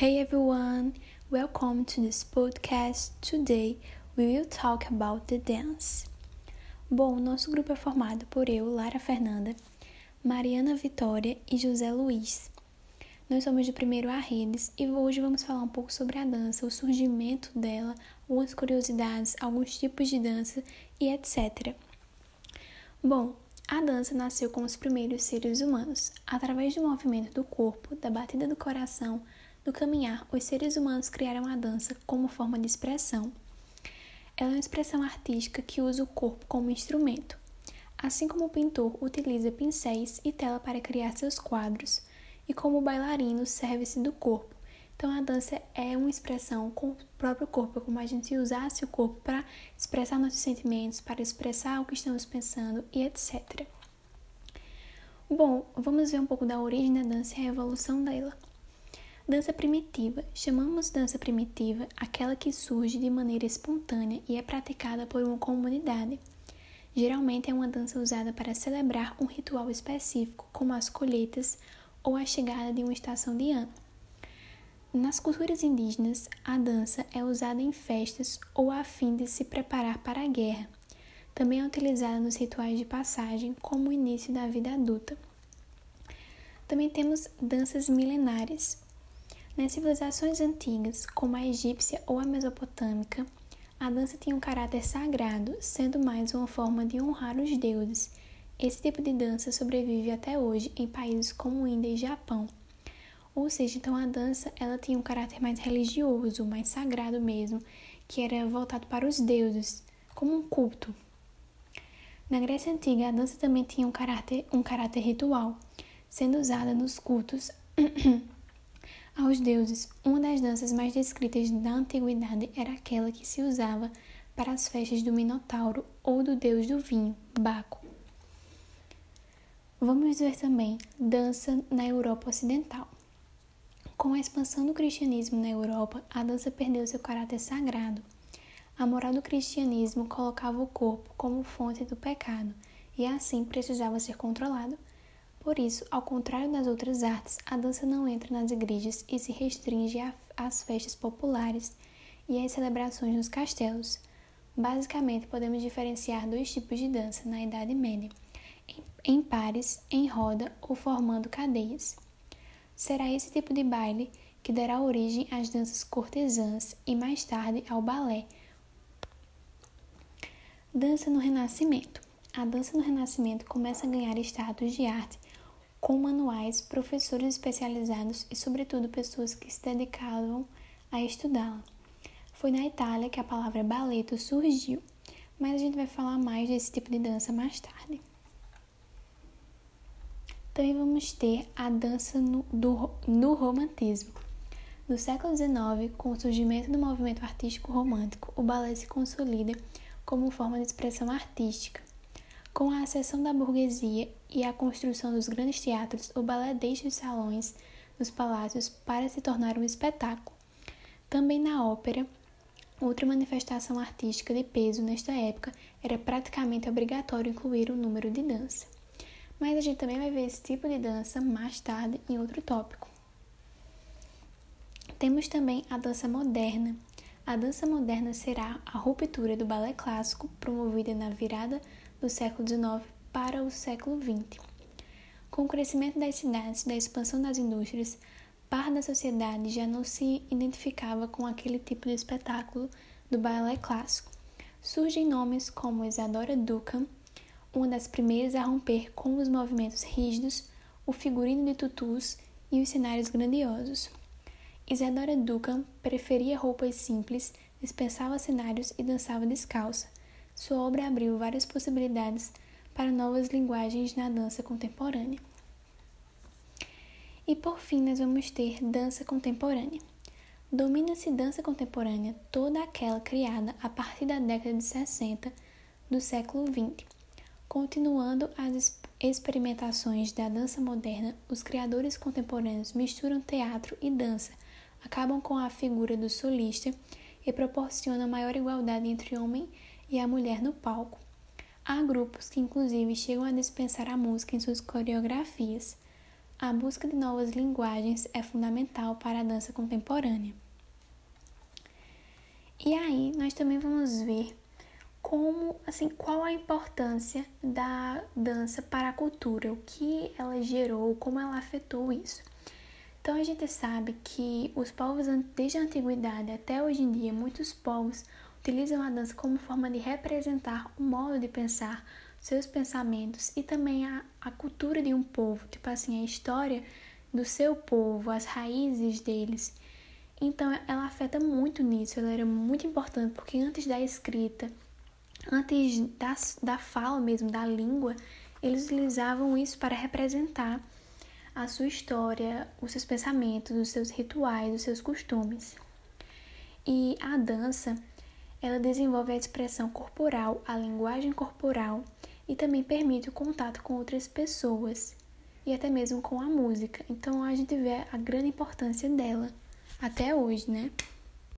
Hey everyone, welcome to this podcast. Today we will talk about the dance. Bom, nosso grupo é formado por eu, Lara Fernanda, Mariana Vitória e José Luiz. Nós somos de primeiro a redes e hoje vamos falar um pouco sobre a dança, o surgimento dela, algumas curiosidades, alguns tipos de dança e etc. Bom, a dança nasceu com os primeiros seres humanos, através do movimento do corpo, da batida do coração, no caminhar, os seres humanos criaram a dança como forma de expressão. Ela é uma expressão artística que usa o corpo como instrumento. Assim como o pintor utiliza pincéis e tela para criar seus quadros, e como o bailarino serve-se do corpo. Então a dança é uma expressão com o próprio corpo, é como a gente usasse o corpo para expressar nossos sentimentos, para expressar o que estamos pensando e etc. Bom, vamos ver um pouco da origem da dança e a evolução dela. Dança primitiva. Chamamos dança primitiva aquela que surge de maneira espontânea e é praticada por uma comunidade. Geralmente é uma dança usada para celebrar um ritual específico, como as colheitas ou a chegada de uma estação de ano. Nas culturas indígenas, a dança é usada em festas ou a fim de se preparar para a guerra. Também é utilizada nos rituais de passagem, como o início da vida adulta. Também temos danças milenares, nas civilizações antigas, como a egípcia ou a mesopotâmica, a dança tinha um caráter sagrado, sendo mais uma forma de honrar os deuses. Esse tipo de dança sobrevive até hoje em países como Índia e Japão. Ou seja, então a dança ela tinha um caráter mais religioso, mais sagrado mesmo, que era voltado para os deuses, como um culto. Na Grécia Antiga, a dança também tinha um caráter, um caráter ritual, sendo usada nos cultos aos deuses. Uma das danças mais descritas da antiguidade era aquela que se usava para as festas do Minotauro ou do deus do vinho, Baco. Vamos ver também dança na Europa Ocidental. Com a expansão do cristianismo na Europa, a dança perdeu seu caráter sagrado. A moral do cristianismo colocava o corpo como fonte do pecado e assim precisava ser controlado. Por isso, ao contrário das outras artes, a dança não entra nas igrejas e se restringe às festas populares e às celebrações nos castelos. Basicamente, podemos diferenciar dois tipos de dança na Idade Média: em pares, em roda ou formando cadeias. Será esse tipo de baile que dará origem às danças cortesãs e mais tarde ao balé. Dança no Renascimento. A dança no Renascimento começa a ganhar status de arte com manuais, professores especializados e, sobretudo, pessoas que se dedicavam a estudá-la. Foi na Itália que a palavra balletto surgiu, mas a gente vai falar mais desse tipo de dança mais tarde. Também vamos ter a dança no, do, no romantismo. No século XIX, com o surgimento do movimento artístico romântico, o balé se consolida como forma de expressão artística. Com a acessão da burguesia e a construção dos grandes teatros, o balé deixa os salões dos palácios para se tornar um espetáculo. Também na ópera, outra manifestação artística de peso nesta época era praticamente obrigatório incluir o número de dança. Mas a gente também vai ver esse tipo de dança mais tarde em outro tópico. Temos também a dança moderna. A dança moderna será a ruptura do balé clássico promovida na virada do século XIX para o século XX. Com o crescimento das cidades da expansão das indústrias, parte da sociedade já não se identificava com aquele tipo de espetáculo do balé clássico. Surgem nomes como Isadora Duncan, uma das primeiras a romper com os movimentos rígidos, o figurino de tutus e os cenários grandiosos. Isadora Duncan preferia roupas simples, dispensava cenários e dançava descalça. Sua obra abriu várias possibilidades para novas linguagens na dança contemporânea. E por fim, nós vamos ter dança contemporânea. Domina-se dança contemporânea toda aquela criada a partir da década de 60 do século XX. Continuando as experimentações da dança moderna, os criadores contemporâneos misturam teatro e dança, acabam com a figura do solista e proporcionam maior igualdade entre homem e a mulher no palco. Há grupos que, inclusive, chegam a dispensar a música em suas coreografias. a busca de novas linguagens é fundamental para a dança contemporânea. E aí, nós também vamos ver como, assim, qual a importância da dança para a cultura, o que ela gerou, como ela afetou isso. Então a gente sabe que os povos desde a antiguidade até hoje em dia, muitos povos utilizam a dança como forma de representar o modo de pensar, seus pensamentos e também a, a cultura de um povo, tipo assim, a história do seu povo, as raízes deles. Então ela afeta muito nisso, ela era muito importante porque antes da escrita, antes da, da fala mesmo, da língua, eles utilizavam isso para representar a sua história, os seus pensamentos, os seus rituais, os seus costumes. E a dança, ela desenvolve a expressão corporal, a linguagem corporal e também permite o contato com outras pessoas e até mesmo com a música. Então a gente vê a grande importância dela até hoje, né?